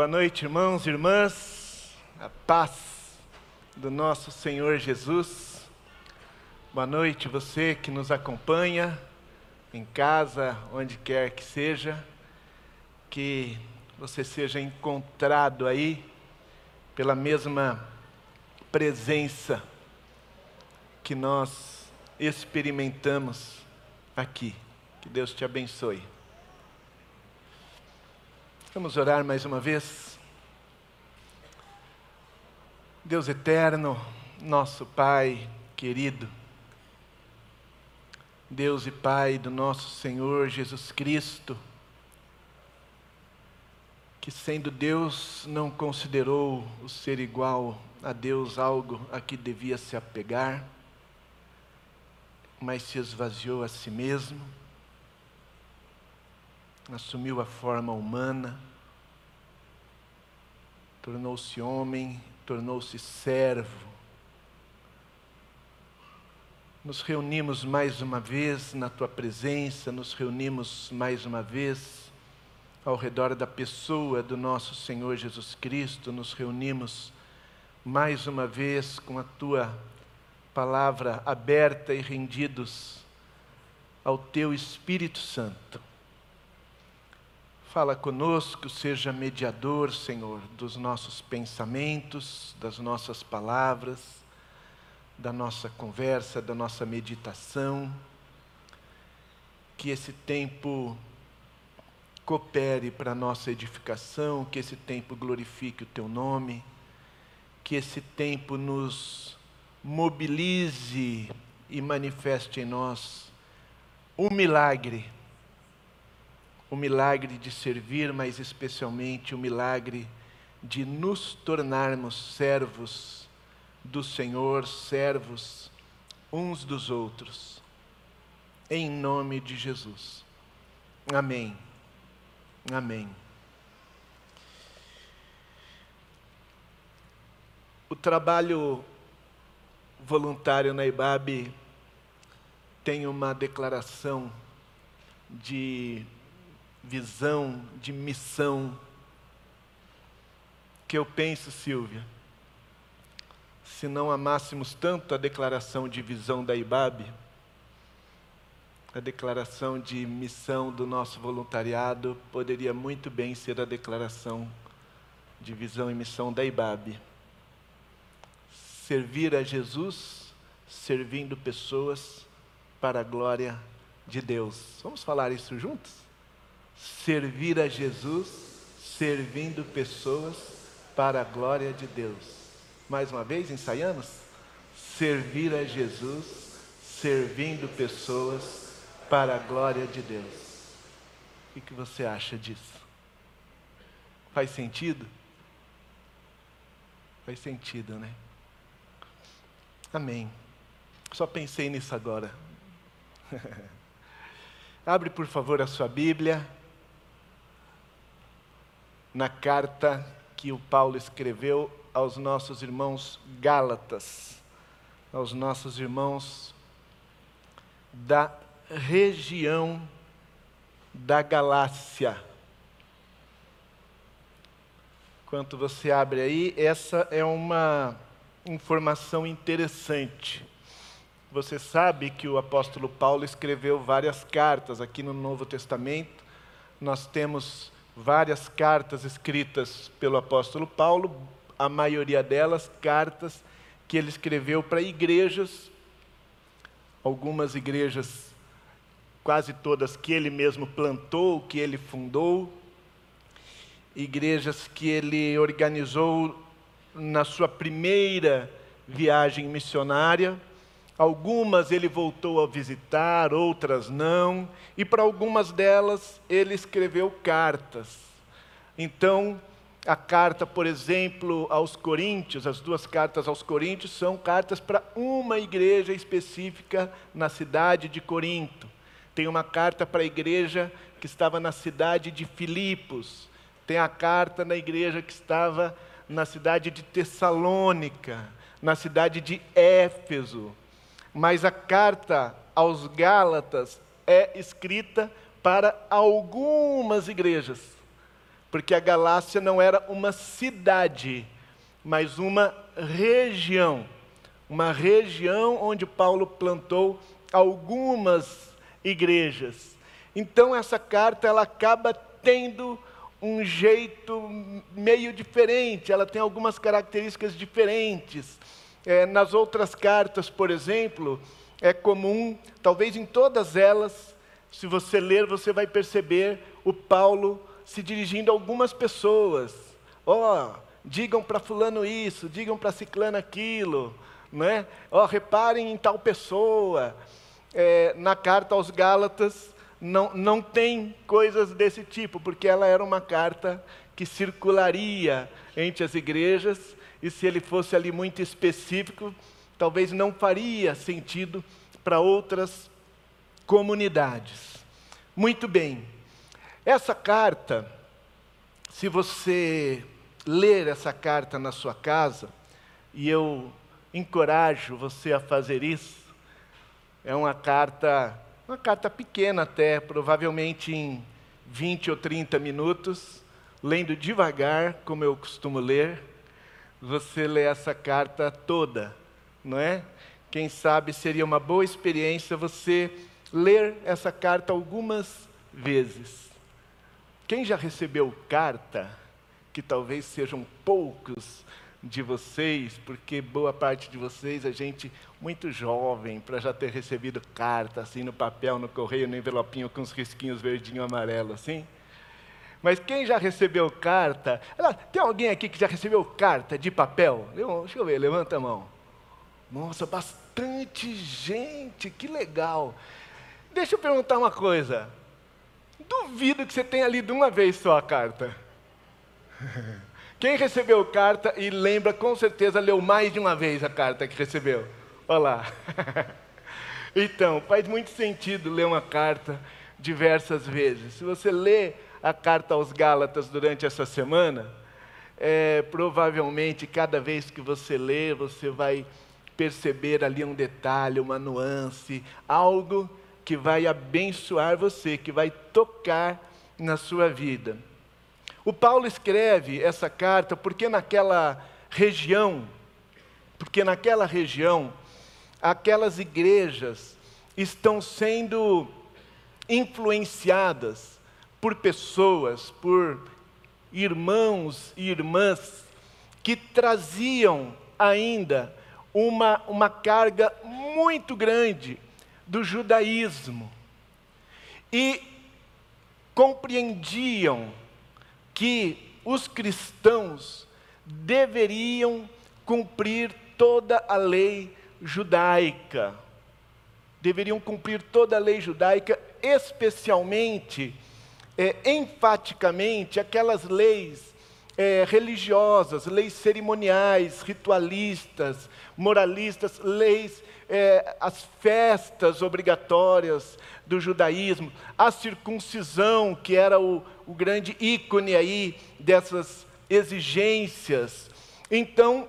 Boa noite, irmãos e irmãs. A paz do nosso Senhor Jesus. Boa noite, você que nos acompanha em casa, onde quer que seja. Que você seja encontrado aí pela mesma presença que nós experimentamos aqui. Que Deus te abençoe. Vamos orar mais uma vez. Deus eterno, nosso Pai querido, Deus e Pai do nosso Senhor Jesus Cristo, que sendo Deus não considerou o ser igual a Deus algo a que devia se apegar, mas se esvaziou a si mesmo assumiu a forma humana, tornou-se homem, tornou-se servo. Nos reunimos mais uma vez na tua presença, nos reunimos mais uma vez ao redor da pessoa do nosso Senhor Jesus Cristo, nos reunimos mais uma vez com a tua palavra aberta e rendidos ao teu Espírito Santo Fala conosco, seja mediador, Senhor, dos nossos pensamentos, das nossas palavras, da nossa conversa, da nossa meditação. Que esse tempo coopere para a nossa edificação, que esse tempo glorifique o Teu nome, que esse tempo nos mobilize e manifeste em nós um milagre o milagre de servir, mas especialmente o milagre de nos tornarmos servos do Senhor, servos uns dos outros. Em nome de Jesus. Amém. Amém. O trabalho voluntário na IBAB tem uma declaração de visão, de missão, que eu penso, Silvia, se não amássemos tanto a declaração de visão da IBAB, a declaração de missão do nosso voluntariado poderia muito bem ser a declaração de visão e missão da IBAB. Servir a Jesus, servindo pessoas para a glória de Deus. Vamos falar isso juntos? Servir a Jesus, servindo pessoas para a glória de Deus. Mais uma vez, ensaiamos? Servir a Jesus, servindo pessoas para a glória de Deus. O que você acha disso? Faz sentido? Faz sentido, né? Amém. Só pensei nisso agora. Abre, por favor, a sua Bíblia na carta que o Paulo escreveu aos nossos irmãos Gálatas, aos nossos irmãos da região da Galácia. Enquanto você abre aí, essa é uma informação interessante. Você sabe que o apóstolo Paulo escreveu várias cartas aqui no Novo Testamento. Nós temos várias cartas escritas pelo apóstolo Paulo, a maioria delas cartas que ele escreveu para igrejas, algumas igrejas, quase todas que ele mesmo plantou, que ele fundou, igrejas que ele organizou na sua primeira viagem missionária Algumas ele voltou a visitar, outras não, e para algumas delas ele escreveu cartas. Então, a carta, por exemplo, aos Coríntios, as duas cartas aos Coríntios são cartas para uma igreja específica na cidade de Corinto. Tem uma carta para a igreja que estava na cidade de Filipos. Tem a carta na igreja que estava na cidade de Tessalônica, na cidade de Éfeso mas a carta aos Gálatas é escrita para algumas igrejas, porque a Galácia não era uma cidade, mas uma região. Uma região onde Paulo plantou algumas igrejas. Então essa carta ela acaba tendo um jeito meio diferente, ela tem algumas características diferentes. É, nas outras cartas, por exemplo, é comum, talvez em todas elas, se você ler, você vai perceber o Paulo se dirigindo a algumas pessoas. Ó, oh, digam para fulano isso, digam para ciclano aquilo, né? Ó, oh, reparem em tal pessoa. É, na carta aos Gálatas, não, não tem coisas desse tipo, porque ela era uma carta que circularia entre as igrejas, e se ele fosse ali muito específico, talvez não faria sentido para outras comunidades. Muito bem, essa carta, se você ler essa carta na sua casa, e eu encorajo você a fazer isso, é uma carta uma carta pequena até, provavelmente em 20 ou 30 minutos, lendo devagar, como eu costumo ler, você lê essa carta toda, não é? Quem sabe seria uma boa experiência você ler essa carta algumas vezes. Quem já recebeu carta, que talvez sejam poucos de vocês, porque boa parte de vocês é gente muito jovem para já ter recebido carta assim no papel, no correio, no envelopinho com os risquinhos verdinho amarelo assim. Mas quem já recebeu carta? Tem alguém aqui que já recebeu carta de papel? Deixa eu ver, levanta a mão. Nossa, bastante gente, que legal. Deixa eu perguntar uma coisa. Duvido que você tenha lido uma vez só a carta. Quem recebeu carta e lembra, com certeza leu mais de uma vez a carta que recebeu. Olha lá. então, faz muito sentido ler uma carta diversas vezes. Se você lê a carta aos Gálatas durante essa semana, é, provavelmente cada vez que você lê, você vai perceber ali um detalhe, uma nuance, algo que vai abençoar você, que vai tocar na sua vida. O Paulo escreve essa carta porque naquela região, porque naquela região, aquelas igrejas estão sendo influenciadas por pessoas, por irmãos e irmãs que traziam ainda uma, uma carga muito grande do judaísmo e compreendiam que os cristãos deveriam cumprir toda a lei judaica. Deveriam cumprir toda a lei judaica, especialmente, é, enfaticamente, aquelas leis é, religiosas, leis cerimoniais, ritualistas, moralistas, leis, é, as festas obrigatórias do judaísmo, a circuncisão, que era o, o grande ícone aí dessas exigências. Então,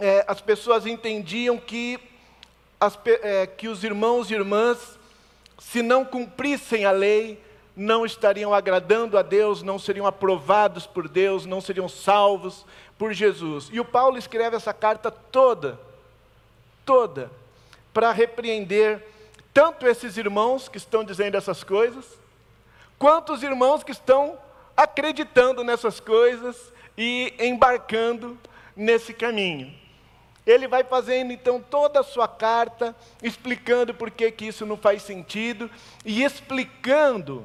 é, as pessoas entendiam que, as, é, que os irmãos e irmãs, se não cumprissem a lei, não estariam agradando a Deus, não seriam aprovados por Deus, não seriam salvos por Jesus. E o Paulo escreve essa carta toda, toda, para repreender tanto esses irmãos que estão dizendo essas coisas, Quantos irmãos que estão acreditando nessas coisas e embarcando nesse caminho? Ele vai fazendo então toda a sua carta, explicando por que, que isso não faz sentido e explicando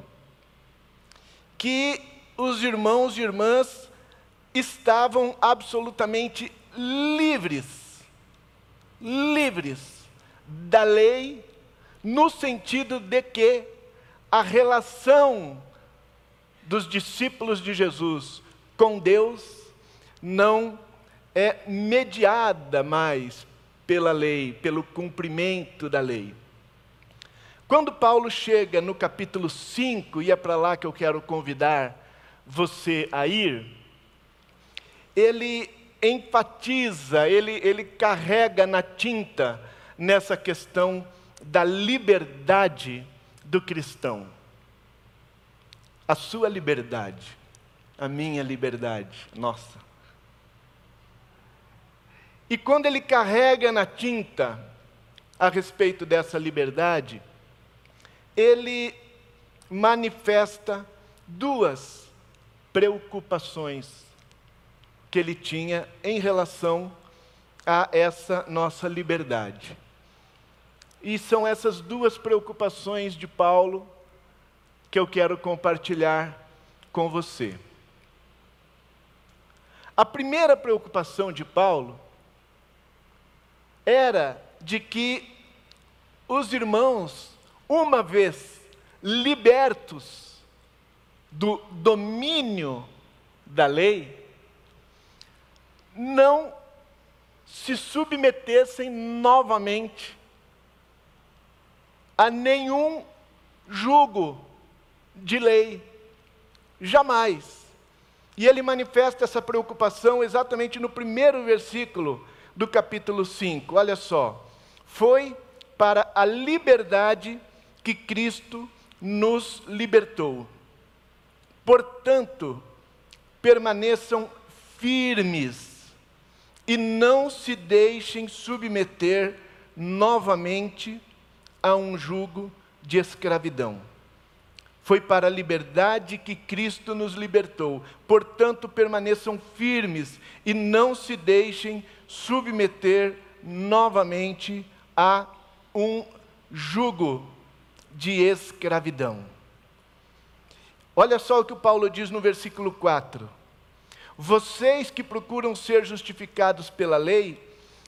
que os irmãos e irmãs estavam absolutamente livres, livres da lei, no sentido de que a relação dos discípulos de Jesus com Deus não é mediada mais pela lei, pelo cumprimento da lei. Quando Paulo chega no capítulo 5, e é para lá que eu quero convidar você a ir, ele enfatiza, ele, ele carrega na tinta nessa questão da liberdade do cristão, a sua liberdade. a minha liberdade. Nossa. E quando ele carrega na tinta a respeito dessa liberdade, ele manifesta duas preocupações que ele tinha em relação a essa nossa liberdade. E são essas duas preocupações de Paulo que eu quero compartilhar com você. A primeira preocupação de Paulo era de que os irmãos, uma vez libertos do domínio da lei, não se submetessem novamente a nenhum jugo de lei. Jamais. E ele manifesta essa preocupação exatamente no primeiro versículo do capítulo 5. Olha só. Foi para a liberdade que Cristo nos libertou. Portanto, permaneçam firmes e não se deixem submeter novamente a um jugo de escravidão. Foi para a liberdade que Cristo nos libertou. Portanto, permaneçam firmes e não se deixem submeter novamente a um jugo de escravidão. Olha só o que o Paulo diz no versículo 4. Vocês que procuram ser justificados pela lei,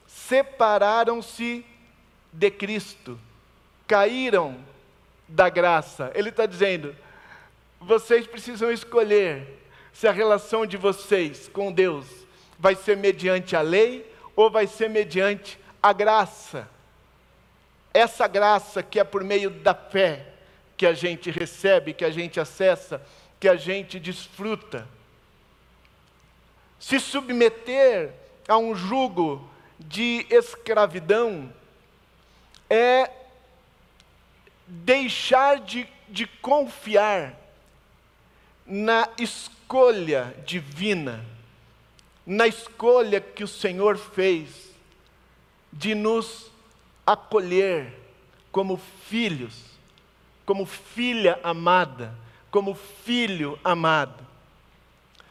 separaram-se de Cristo, caíram da graça. Ele está dizendo: vocês precisam escolher se a relação de vocês com Deus vai ser mediante a lei ou vai ser mediante a graça. Essa graça que é por meio da fé que a gente recebe, que a gente acessa, que a gente desfruta. Se submeter a um jugo de escravidão é deixar de, de confiar na escolha divina, na escolha que o Senhor fez de nos acolher como filhos, como filha amada, como filho amado.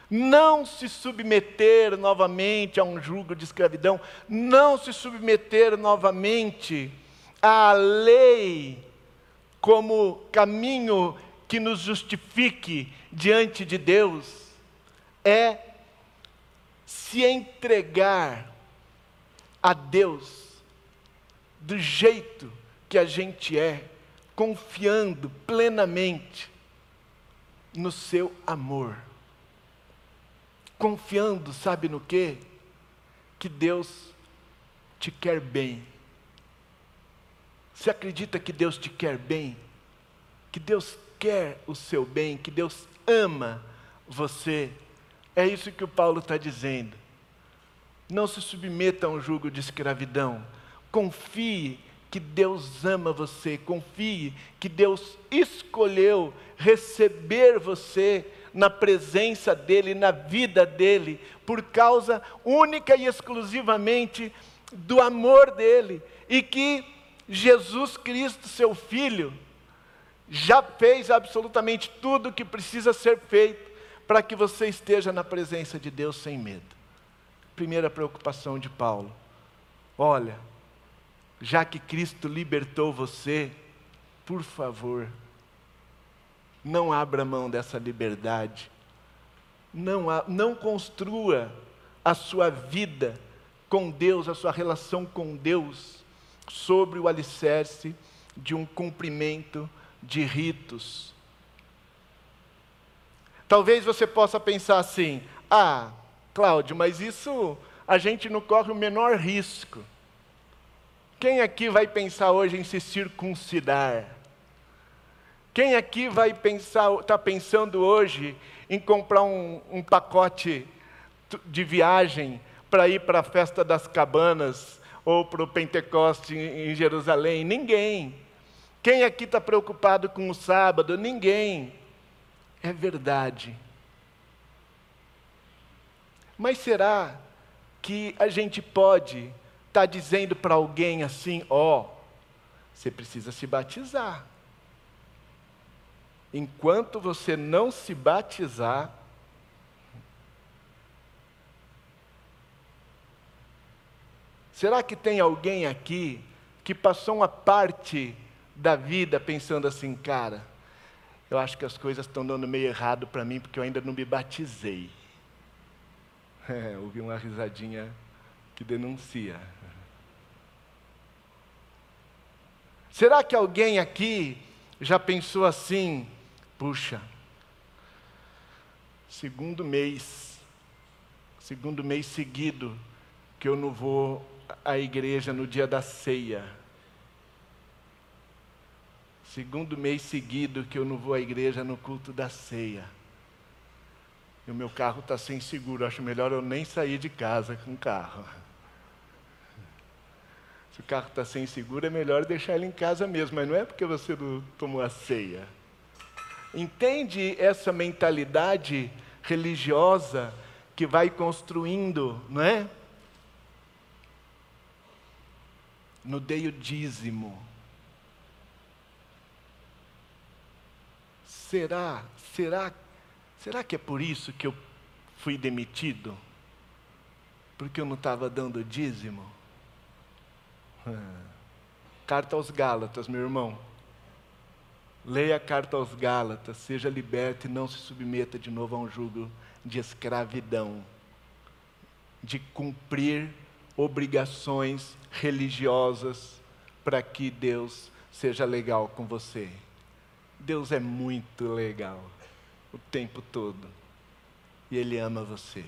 Não se submeter novamente a um jugo de escravidão, não se submeter novamente à lei como caminho que nos justifique diante de Deus é se entregar a Deus do jeito que a gente é, confiando plenamente no seu amor. Confiando, sabe no quê? Que Deus te quer bem você acredita que Deus te quer bem? Que Deus quer o seu bem? Que Deus ama você? É isso que o Paulo está dizendo. Não se submeta a um jugo de escravidão. Confie que Deus ama você. Confie que Deus escolheu receber você na presença dEle, na vida dEle, por causa única e exclusivamente do amor dEle. E que Jesus Cristo, seu Filho, já fez absolutamente tudo o que precisa ser feito para que você esteja na presença de Deus sem medo. Primeira preocupação de Paulo: olha, já que Cristo libertou você, por favor, não abra mão dessa liberdade, não, não construa a sua vida com Deus, a sua relação com Deus sobre o alicerce de um cumprimento de ritos. Talvez você possa pensar assim: ah, Cláudio, mas isso a gente não corre o menor risco. Quem aqui vai pensar hoje em se circuncidar? Quem aqui vai pensar, está pensando hoje em comprar um, um pacote de viagem para ir para a festa das cabanas ou para o Pentecoste em Jerusalém? Ninguém. Quem aqui está preocupado com o sábado? Ninguém. É verdade. Mas será que a gente pode estar tá dizendo para alguém assim: ó, oh, você precisa se batizar. Enquanto você não se batizar, será que tem alguém aqui que passou uma parte da vida pensando assim, cara, eu acho que as coisas estão dando meio errado para mim porque eu ainda não me batizei. É, ouvi uma risadinha que denuncia. Será que alguém aqui já pensou assim? Puxa, segundo mês, segundo mês seguido que eu não vou à igreja no dia da ceia. Segundo mês seguido que eu não vou à igreja no culto da ceia. E o meu carro está sem seguro. Acho melhor eu nem sair de casa com o carro. Se o carro está sem seguro, é melhor deixar ele em casa mesmo. Mas não é porque você não tomou a ceia. Entende essa mentalidade religiosa que vai construindo, não é? No dei o dízimo Será, será, será que é por isso que eu fui demitido? Porque eu não estava dando dízimo? Carta aos Gálatas, meu irmão. Leia a carta aos Gálatas, seja liberto e não se submeta de novo a um jugo de escravidão, de cumprir obrigações religiosas para que Deus seja legal com você. Deus é muito legal o tempo todo. E Ele ama você.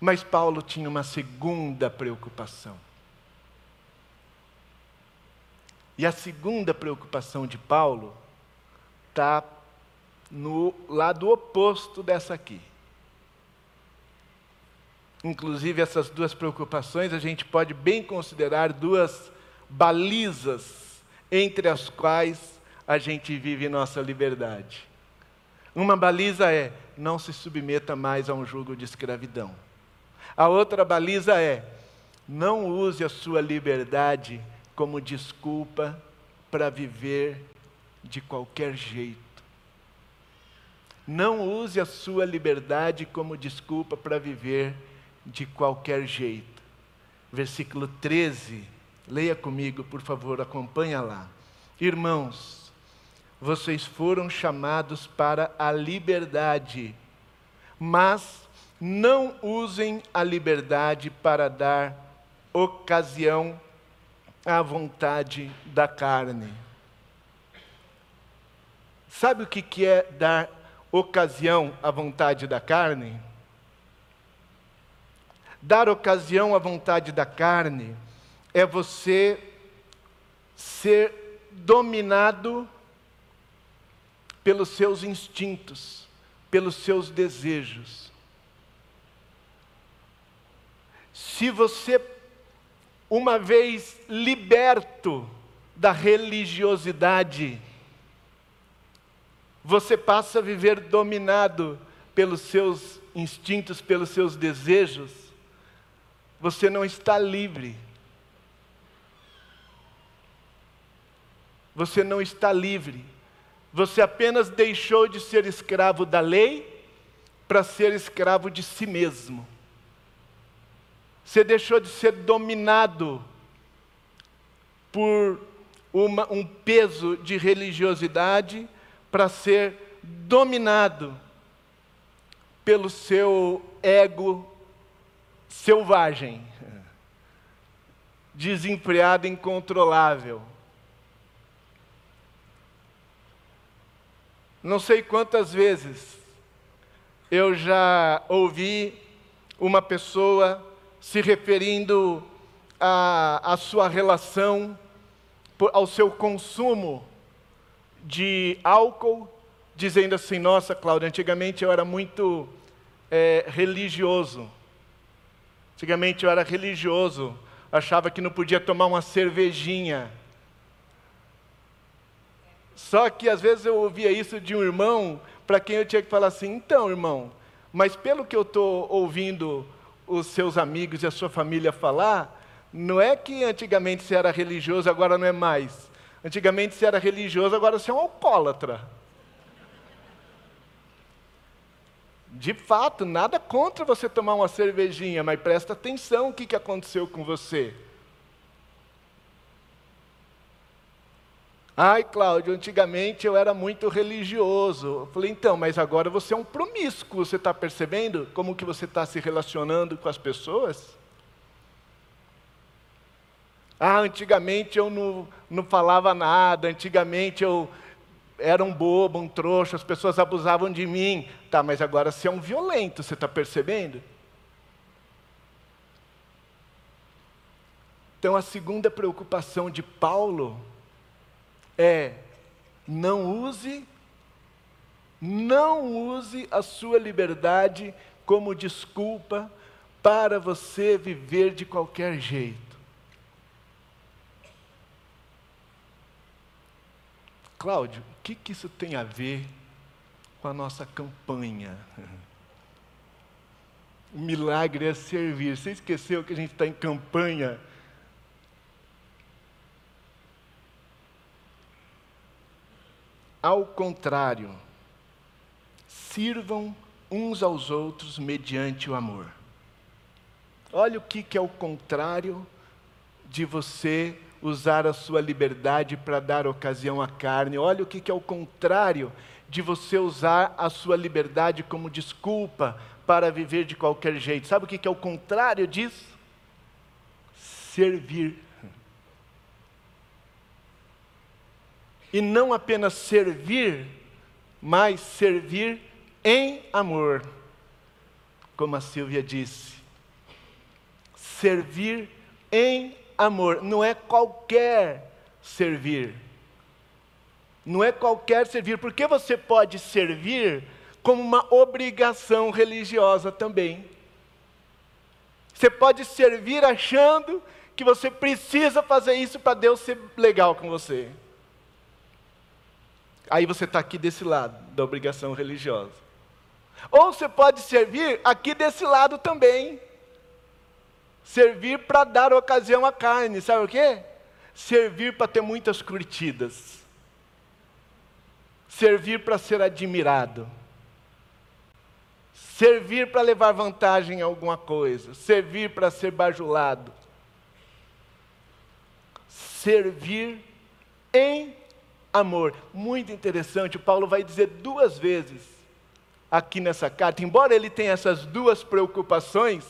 Mas Paulo tinha uma segunda preocupação. E a segunda preocupação de Paulo está no lado oposto dessa aqui. Inclusive, essas duas preocupações a gente pode bem considerar duas balizas entre as quais a gente vive nossa liberdade. Uma baliza é: não se submeta mais a um jugo de escravidão. A outra baliza é: não use a sua liberdade como desculpa para viver de qualquer jeito. Não use a sua liberdade como desculpa para viver de qualquer jeito. Versículo 13, leia comigo, por favor, acompanha lá. Irmãos, vocês foram chamados para a liberdade, mas não usem a liberdade para dar ocasião à vontade da carne. Sabe o que é dar ocasião à vontade da carne? Dar ocasião à vontade da carne é você ser dominado pelos seus instintos, pelos seus desejos. Se você, uma vez liberto da religiosidade, você passa a viver dominado pelos seus instintos, pelos seus desejos, você não está livre. Você não está livre. Você apenas deixou de ser escravo da lei para ser escravo de si mesmo. Você deixou de ser dominado por uma, um peso de religiosidade para ser dominado pelo seu ego selvagem, desenfreado, incontrolável. Não sei quantas vezes eu já ouvi uma pessoa se referindo à, sua relação, ao seu consumo de álcool, dizendo assim: Nossa, Cláudia, antigamente eu era muito é, religioso. Antigamente eu era religioso, achava que não podia tomar uma cervejinha só que às vezes eu ouvia isso de um irmão para quem eu tinha que falar assim: então, irmão, Mas pelo que eu estou ouvindo os seus amigos e a sua família falar, não é que antigamente você era religioso, agora não é mais. Antigamente você era religioso, agora você é um alcoólatra. De fato, nada contra você tomar uma cervejinha, mas presta atenção o que, aconteceu com você. Ai, Cláudio, antigamente eu era muito religioso. Eu falei, então, mas agora você é um promíscuo, você está percebendo como que você está se relacionando com as pessoas? Ah, antigamente eu não, não falava nada, antigamente eu era um bobo, um trouxa, as pessoas abusavam de mim. Tá, mas agora você é um violento, você está percebendo? Então a segunda preocupação de Paulo é não use, não use a sua liberdade como desculpa para você viver de qualquer jeito. Cláudio, o que, que isso tem a ver com a nossa campanha? O milagre é servir. Você esqueceu que a gente está em campanha? Ao contrário, sirvam uns aos outros mediante o amor. Olha o que, é o contrário de você usar a sua liberdade para dar ocasião à carne. Olha o que, que é o contrário de você usar a sua liberdade como desculpa para viver de qualquer jeito. Sabe o que, que é o contrário disso? Servir. E não apenas servir, mas servir em amor. Como a Silvia disse, servir em amor, não é qualquer servir. Não é qualquer servir, porque você pode servir como uma obrigação religiosa também. Você pode servir achando que você precisa fazer isso para Deus ser legal com você. Aí você está aqui desse lado da obrigação religiosa. Ou você pode servir aqui desse lado também. Servir para dar ocasião à carne, sabe o quê? Servir para ter muitas curtidas. Servir para ser admirado. Servir para levar vantagem em alguma coisa. Servir para ser bajulado. Servir em amor. Muito interessante, o Paulo vai dizer duas vezes aqui nessa carta, embora ele tenha essas duas preocupações,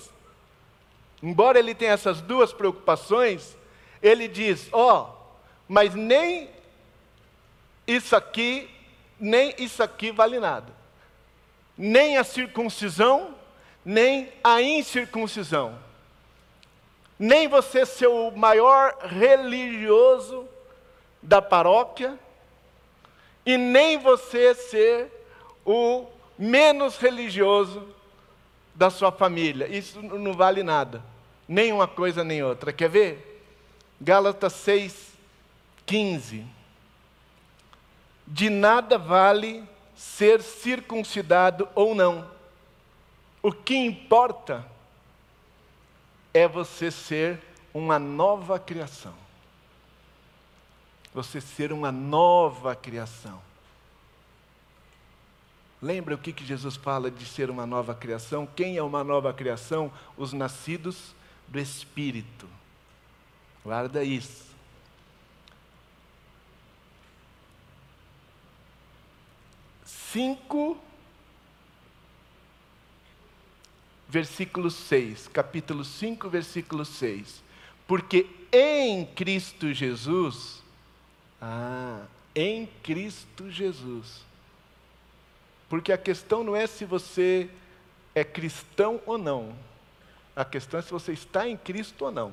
embora ele tenha essas duas preocupações, ele diz: ó, oh, mas nem isso aqui, nem isso aqui vale nada. Nem a circuncisão, nem a incircuncisão. Nem você ser o maior religioso da paróquia, e nem você ser o menos religioso da sua família. Isso não vale nada. Nem uma coisa nem outra. Quer ver? Gálatas 6, 15. De nada vale ser circuncidado ou não. O que importa é você ser uma nova criação você ser uma nova criação. Lembra o que, que Jesus fala de ser uma nova criação? Quem é uma nova criação? Os nascidos do Espírito. Guarda isso. Cinco, versículo 6, capítulo 5, versículo 6. Porque em Cristo Jesus ah, em Cristo Jesus. Porque a questão não é se você é cristão ou não. A questão é se você está em Cristo ou não.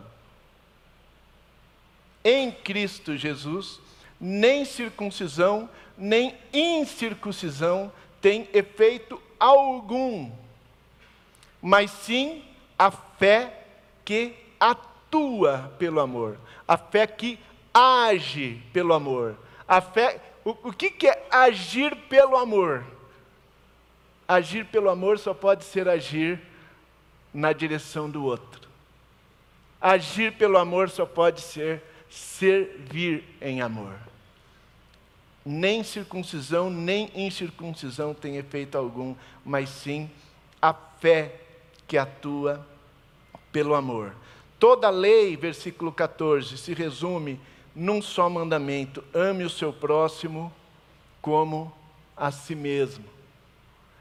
Em Cristo Jesus, nem circuncisão, nem incircuncisão tem efeito algum, mas sim a fé que atua pelo amor, a fé que age pelo amor. A fé, o, o que, que é agir pelo amor? Agir pelo amor só pode ser agir na direção do outro. Agir pelo amor só pode ser servir em amor. Nem circuncisão, nem incircuncisão tem efeito algum, mas sim a fé que atua pelo amor. Toda lei, versículo 14, se resume num só mandamento: ame o seu próximo como a si mesmo.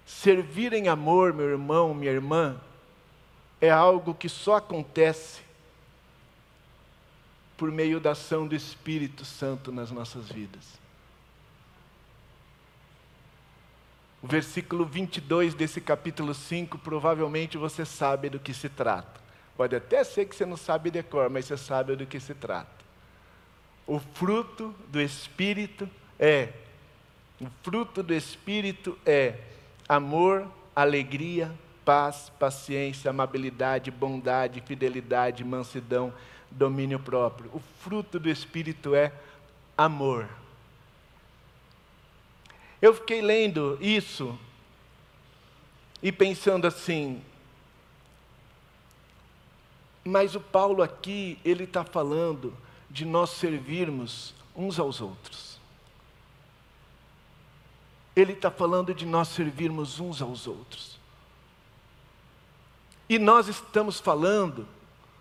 Servir em amor, meu irmão, minha irmã, é algo que só acontece por meio da ação do Espírito Santo nas nossas vidas. O versículo 22 desse capítulo 5, provavelmente você sabe do que se trata. Pode até ser que você não sabe de cor, mas você sabe do que se trata. O fruto do Espírito é o fruto do Espírito é amor, alegria, paz, paciência, amabilidade, bondade, fidelidade, mansidão, domínio próprio. O fruto do Espírito é amor. Eu fiquei lendo isso e pensando assim, mas o Paulo aqui, ele está falando de nós servirmos uns aos outros. Ele está falando de nós servirmos uns aos outros. E nós estamos falando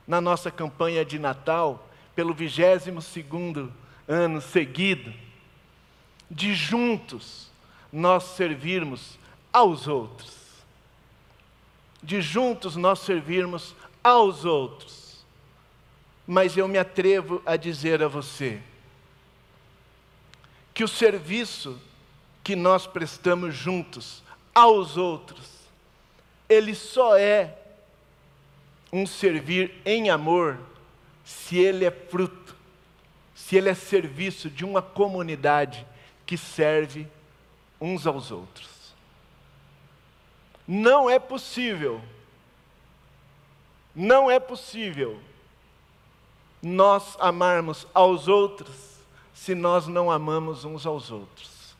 na nossa campanha de Natal, pelo 22 segundo ano seguido, de juntos nós servirmos aos outros. De juntos nós servirmos aos outros. Mas eu me atrevo a dizer a você que o serviço que nós prestamos juntos aos outros, ele só é um servir em amor se ele é fruto, se ele é serviço de uma comunidade que serve uns aos outros. Não é possível, não é possível nós amarmos aos outros se nós não amamos uns aos outros.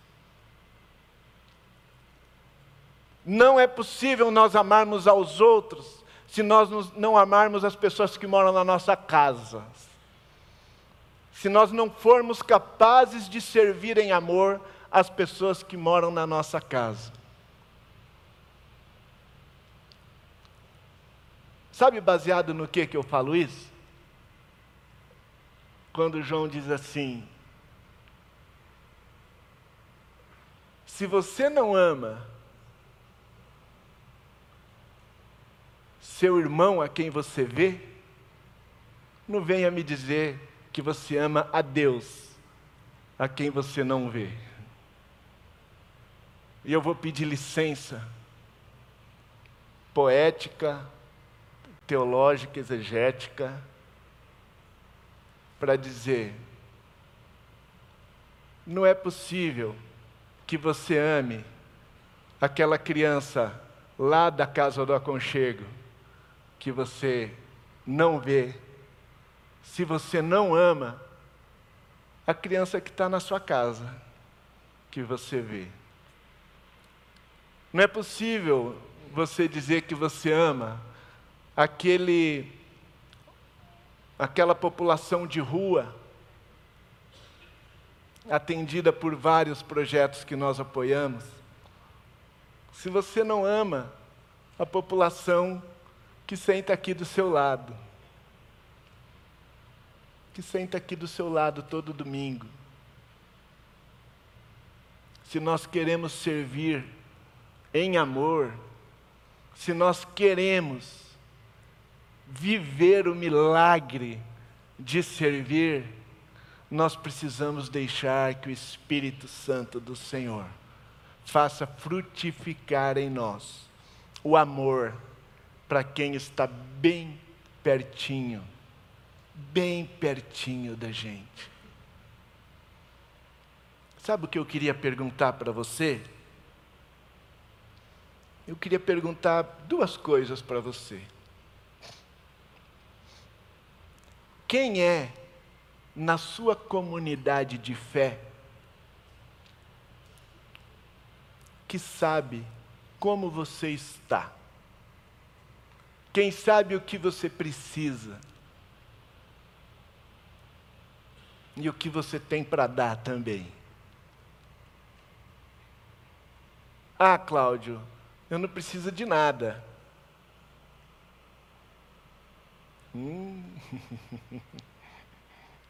Não é possível nós amarmos aos outros se nós não amarmos as pessoas que moram na nossa casa. Se nós não formos capazes de servir em amor as pessoas que moram na nossa casa. Sabe baseado no que que eu falo isso? Quando João diz assim: Se você não ama seu irmão a quem você vê, não venha me dizer que você ama a Deus a quem você não vê. E eu vou pedir licença poética, teológica, exegética, para dizer: não é possível que você ame aquela criança lá da casa do aconchego que você não vê, se você não ama a criança que está na sua casa, que você vê. Não é possível você dizer que você ama aquele aquela população de rua atendida por vários projetos que nós apoiamos. Se você não ama a população que senta aqui do seu lado, que senta aqui do seu lado todo domingo. Se nós queremos servir em amor, se nós queremos viver o milagre de servir, nós precisamos deixar que o Espírito Santo do Senhor faça frutificar em nós o amor para quem está bem pertinho, bem pertinho da gente. Sabe o que eu queria perguntar para você? Eu queria perguntar duas coisas para você. Quem é, na sua comunidade de fé, que sabe como você está. Quem sabe o que você precisa. E o que você tem para dar também. Ah, Cláudio, eu não preciso de nada. Hum,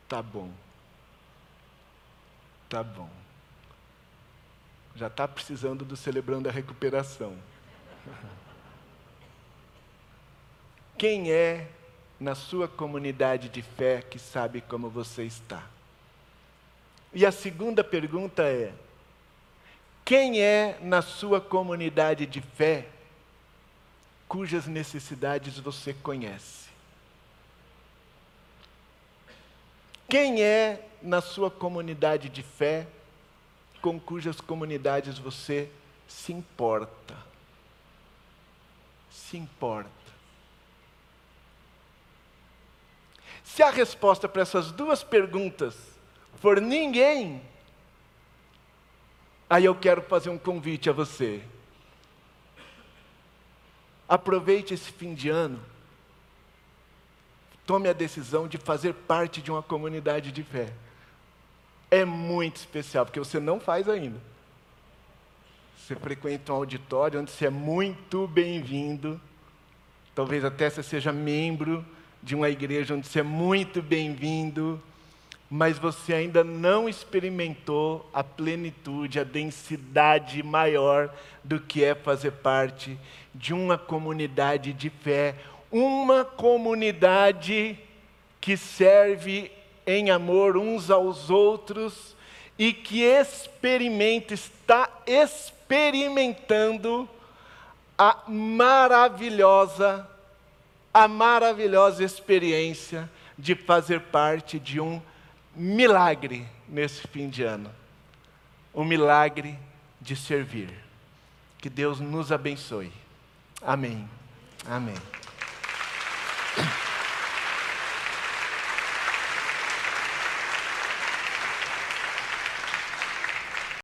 tá bom. Tá bom. Já está precisando do celebrando a recuperação. Quem é na sua comunidade de fé que sabe como você está? E a segunda pergunta é: quem é na sua comunidade de fé cujas necessidades você conhece? Quem é na sua comunidade de fé com cujas comunidades você se importa? Se importa. Se a resposta para essas duas perguntas for ninguém, aí eu quero fazer um convite a você. Aproveite esse fim de ano, tome a decisão de fazer parte de uma comunidade de fé. É muito especial, porque você não faz ainda. Você frequenta um auditório onde você é muito bem-vindo, talvez até você seja membro de uma igreja onde você é muito bem-vindo, mas você ainda não experimentou a plenitude, a densidade maior do que é fazer parte de uma comunidade de fé, uma comunidade que serve em amor uns aos outros e que experimenta, está experimentando a maravilhosa a maravilhosa experiência de fazer parte de um milagre nesse fim de ano. Um milagre de servir. Que Deus nos abençoe. Amém. Amém. Thank you.